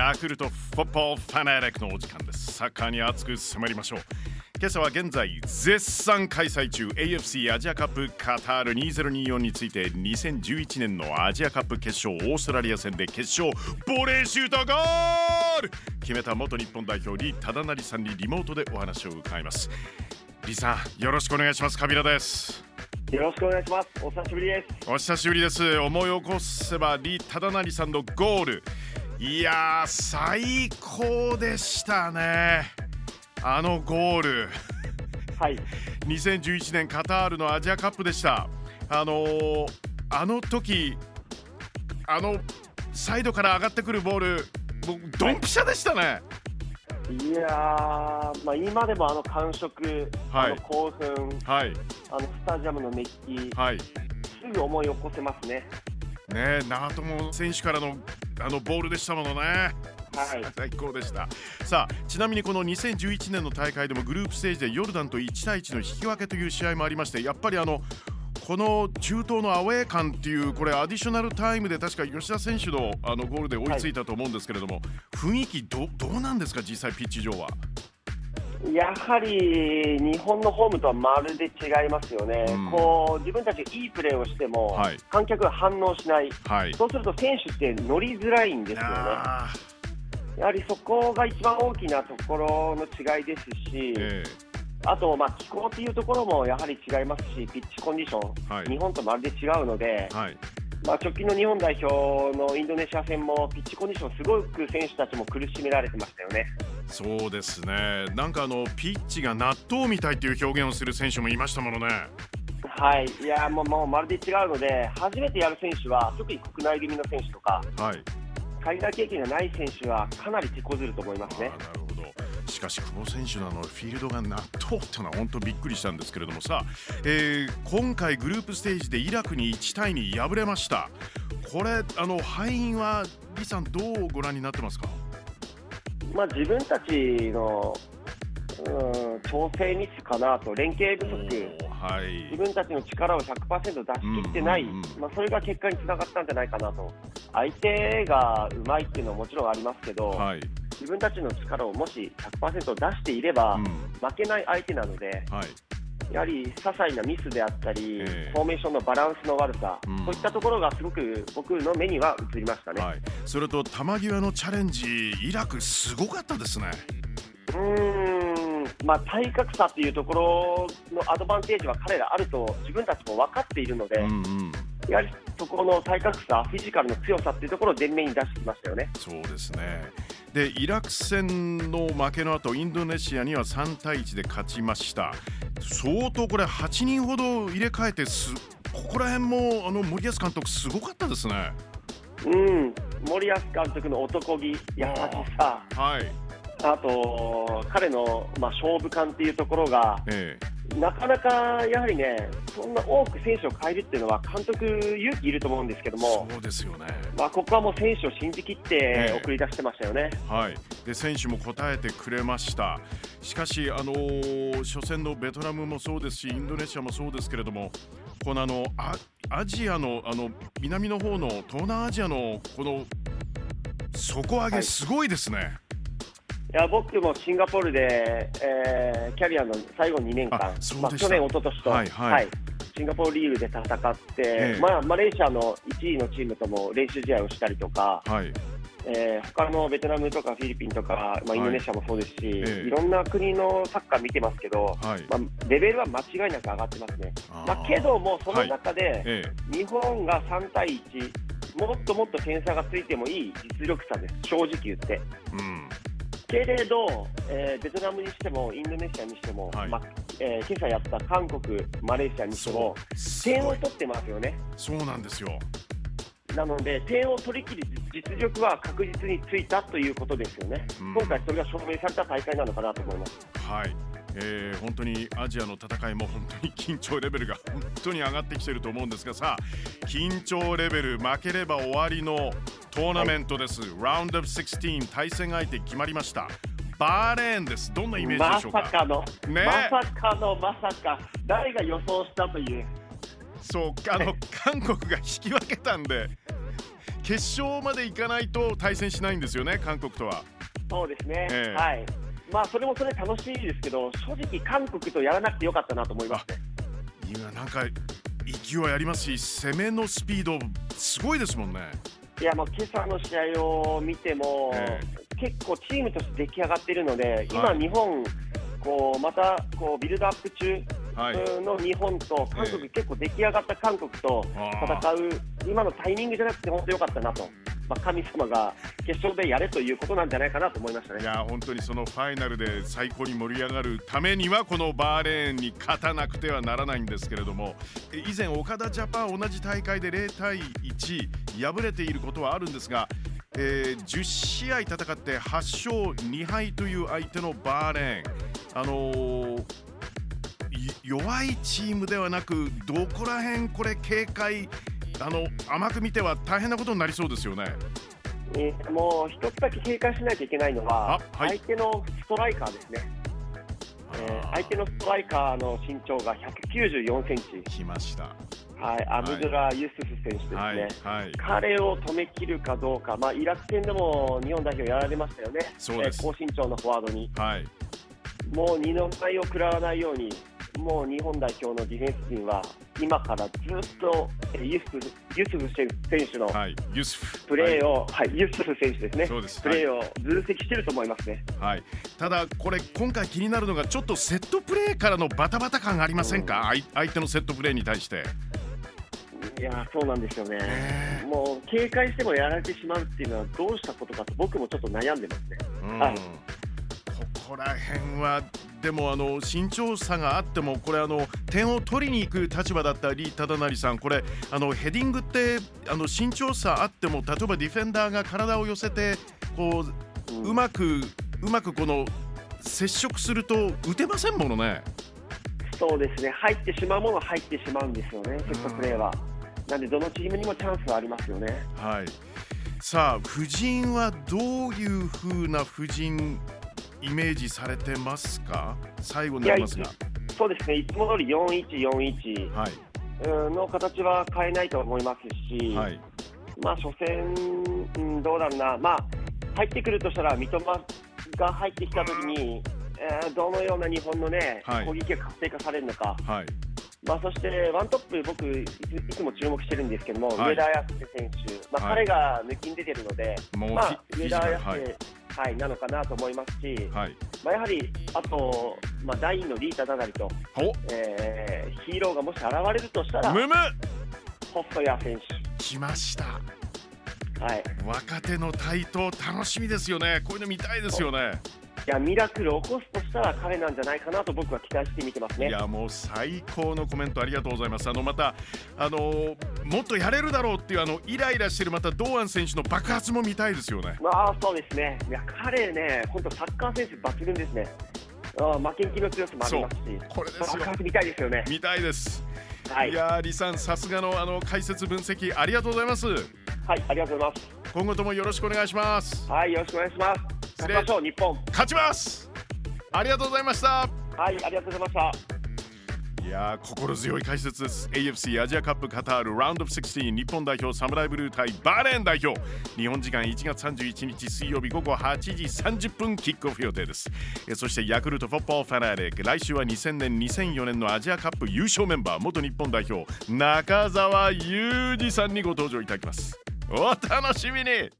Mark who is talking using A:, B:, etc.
A: ヤクルトフォッポーファナリックのお時間です。サッカーに熱く迫りましょう。今朝は現在絶賛開催中 AFC アジアカップカタール2024について2011年のアジアカップ決勝オーストラリア戦で決勝ボレーシュートゴール。決めた元日本代表リ忠成さんにリモートでお話を伺います。リさんよろしくお願いします。カビラです
B: よろしくお願いします。お久しぶりです。
A: お久しぶりです。思い起こせばリ忠成さんのゴールいやー最高でしたね。あのゴール。
B: はい。
A: 2011年カタールのアジアカップでした。あのーあの時あのサイドから上がってくるボールもうドンピシャでしたね、
B: いやー、まあ今でもあの感触、
A: はい。
B: あの興奮、
A: はい。
B: あのスタジアムの熱気、
A: はい。
B: すぐ思い起こせますね。
A: ね長友選手からのあのボールでしたものね
B: はい。
A: 最高でしたさあちなみにこの2011年の大会でもグループステージでヨルダンと1対1の引き分けという試合もありましてやっぱりあのこの中東のアウェー感っていうこれアディショナルタイムで確か吉田選手のあのゴールで追いついたと思うんですけれども、雰囲気どどうなんですか実際ピッチ上は。
B: やはり日本のホームとはまるで違いますよね、
A: うん
B: こう自分たちがいいプレーをしても、
A: はい
B: 観客が反応しない、
A: はい。
B: そうすると選手って乗りづらいんですよね。
A: あ
B: やはりそこが一番大きなところの違いですし、
A: ーえ
B: あと、まあ、気候というところもやはり違いますし、ピッチコンディション、
A: はい
B: 日本とまるで違うので。まあ、直近の日本代表のインドネシア戦も、ピッチコンディション、すごく選手たちも苦しめられてましたよね。
A: そうですね。なんかあのピッチが納豆みたいっていう表現をする選手もいましたものね。
B: はい、いやもうもうまるで違うので、初めてやる選手は、特に国内組の選手とか、
A: はい。
B: 海外経験がない選手は、かなり手こずると思いますね
A: あ。ーなるほどしかし久保選手のあのフィールドが納豆っていうのは本当びっくりしたんですけれどもさ、えー今回グループステージでイラクに1対2敗れましたこれあの敗因は李さんどうご覧になってますか？
B: まあ、自分たちの、うん、調整ミスかなと、連携不足。
A: はい。
B: 自分たちの力を100%出し切ってない、
A: うんうんうん。
B: まあ、それが結果につながったんじゃないかなと、相手がうまいっていうのはもちろんありますけど、
A: はい、
B: 自分たちの力をもし100%出していれば、
A: うん。
B: 負けない相手なので、
A: はい、
B: やはり些細なミスであったり、
A: ええ
B: フォーメーションのバランスの悪さ、
A: うん
B: そういったところがすごく僕の目には映りましたね。
A: はい、それと球際のチャレンジイラクすごかったですね
B: うーんまあ、体格差というところのアドバンテージは彼らあると自分たちも分かっているので、
A: うんうん
B: やはりそこの体格差、フィジカルの強さっていうところを前面に出してきましたよね。
A: そうですね。で、イラク戦の負けの後、インドネシアには3対1で勝ちました。相当これ8人ほど入れ替えてす、ここら辺もあの森保監督すごかったですね。
B: うん、森保監督の男気、優しさ、
A: はい。
B: あと彼の、まあ、勝負感っていうところが、
A: え
B: なかなかやはりね、そんな多く選手を変えるっていうのは、監督、勇気いると思うんですけど
A: え
B: も、
A: そうですよね。
B: まあ、ここはもう選手を信じきって
A: ええ
B: 送り出してましたよね。
A: はい、で選手も答えてくれました。しかし、あのー初戦のベトナムもそうですし、インドネシアもそうですけれども、このあのアアジアのあの南の方の東南アジアのこの底上げ、
B: はい
A: すごいですね。
B: いや僕もシンガポールで、えーキャリアの最後2年間。まあ、去年、一昨年と、
A: はいはい。
B: シンガポールリーグで戦って、
A: ええ。
B: まあ、マレーシアの1位のチームとも練習試合をしたりとか、
A: はい、
B: えー他のベトナムとかフィリピンとか、まあ、インドネシアもそうですし、い
A: え。え
B: ろんな国のサッカー見てますけど、
A: はい、
B: まあ、レベルは間違いなく上がってますね。まあ、けども、その中で、
A: え
B: 日本が3対1、もっともっと点差がついてもいい実力差です、正直言って。
A: え、うん、
B: けれど、えーベトナムにしてもインドネシアにしても、
A: はい
B: まあえー今朝やった韓国、マレーシアにしても
A: す
B: 点を取ってますよね。
A: そうなんですよ。
B: なので、点を取り切る実力は確実についたということですよね。
A: うん
B: 今回、それが証明された大会なのかなと思います。
A: はい、えー本当にアジアの戦いも本当に緊張レベルが本当に上がってきていると思うんですがさあ緊張レベル負ければ終わりのトーナメントです、ラウンドオブ16対戦相手決まりました。バーレーンです。どんなイメージ
B: ま
A: でしょうか？
B: さかの、
A: ね。
B: まさかのまさか、誰が予想したという、
A: そうあの 韓国が引き分けたんで決勝まで行かないと対戦しないんですよね、韓国とは。
B: そうですね、
A: ええ。
B: はい。まあ、それもそれ楽しいですけど、正直、韓国とやらなくてよかったなと思いますね。
A: 今なんか勢いありますし、攻めのスピードすごいですもんね。
B: いや、もう今朝の試合を見ても、
A: え
B: 結構チームとして出来上がっているので、今、
A: はい
B: 日本、こうまたこうビルドアップ中
A: はい。
B: の日本と韓国、
A: ええ
B: 結構出来上がった韓国と戦う、今のタイミングじゃなくて、本当良かったなと、まあ、神様が決勝でやれということなんじゃないかなと思いましたね。
A: いや本当にそのファイナルで最高に盛り上がるためにはこのバーレーンに勝たなくてはならないんですけれども以前岡田ジャパン同じ大会で0対1敗れていることはあるんですが、えー10試合戦って8勝2敗という相手のバーレーンあのー弱いチームではなくどこら辺これ警戒あの甘く見ては大変なことになりそうですよね。
B: えーもう一つだけ警戒しないといけないのは、
A: あはい
B: 相手のストライカーですね、えー相手のストライカーの身長が194センチ、
A: 来ました。
B: はい、アブドゥラ・ユスフ選手ですね。
A: はいはい。
B: 彼を止めきるかどうか、まあ、イラク戦でも日本代表やられましたよね、
A: そうです
B: えー高身長のフォワードに、
A: はい。
B: もう二の舞を食らわないように、もう日本代表のディフェンス陣は、今からずっとえーユスフユスフ選手の。プレーを、はいユスフ選手ですね、
A: そうです
B: プレーを分析してると思いますね。
A: はい、はい。ただ、これ、今回気になるのが、ちょっとセットプレーからのバタバタ感がありませんか、相相手のセットプレーに対して。
B: いやーそうなんですよね、
A: ね
B: もう警戒してもやられてしまうっていうのは、どうしたことかと、僕もちょっと悩んでますね。
A: うん
B: はい
A: ここら辺は、でもあの身長差があっても、これあの、点を取りに行く立場だった李忠成さん、これ、あのヘディングってあの身長差あっても、例えばディフェンダーが体を寄せて、こう
B: う
A: まく、うまくこの接触すると、打てませんものね。
B: そうですね、入ってしまうものは入ってしまうんですよね、セットプレーは。なんで、どのチームにもチャンスはありますよね。
A: はい。さあ、布陣はどういう風な布陣イメージされてますか？最後になりますが。
B: そうですね、いつも通り4141
A: はい。
B: うんの形は変えないと思いますし、
A: はい。
B: まあ、初戦、うん、どうだろうな、まあ、入ってくるとしたら、三笘が入ってきたときに、えーどのような日本のね、
A: はい。
B: 攻撃が活性化されるのか、
A: はい。
B: まあ、そしてワントップ、僕いつ、も注目してるんですけども、
A: はい。
B: 上田綺世選手、まあ、
A: はい。
B: 彼が抜きに出てるので、まあ、上田綺世、はいなのかなと思いますし、
A: はい。
B: まあ、やはりあと、まあ、第2のリータ・ダナリと、
A: お
B: えーヒーローがもし現れるとしたら、
A: むむ
B: 細谷選
A: 来ました。
B: 手、はい、
A: 若手の台頭楽しみですよね。こういうの見たいですよね。
B: いやミラクルを起こすとしたら彼なんじゃないかなと僕は期待して見てますね。
A: いやもう最高のコメントありがとうございます。あのまたあのもっとやれるだろうっていうあのイライラしてるまた堂安選手の爆発も見たいですよね。
B: まあそうですね、いや彼ね、本当サッカー選手抜群ですね。あ負けん気の強さもありますし、
A: これですよ
B: 爆発見たいですよね。
A: 見たいです。
B: はい、
A: いやー、李さん、さすがのあの解説分析ありがとうございます。
B: はい、ありがとうございます。
A: 今後ともよろしくお願いします。
B: はい、よろしくお願いします。
A: 失礼
B: 勝ちましょう、日本。
A: 勝ちます。ありがとうございました。
B: はい、ありがとうございました。
A: いやー心強い解説です。AFC アジアカップカタールラウンドオブ16日本代表サムライブルー対バーレーン代表。日本時間1月31日水曜日午後8時30分キックオフ予定です。えそしてヤクルトフォッポーファナーレ来週は2000年2004年のアジアカップ優勝メンバー元日本代表中澤佑二さんにご登場いただきます。お楽しみに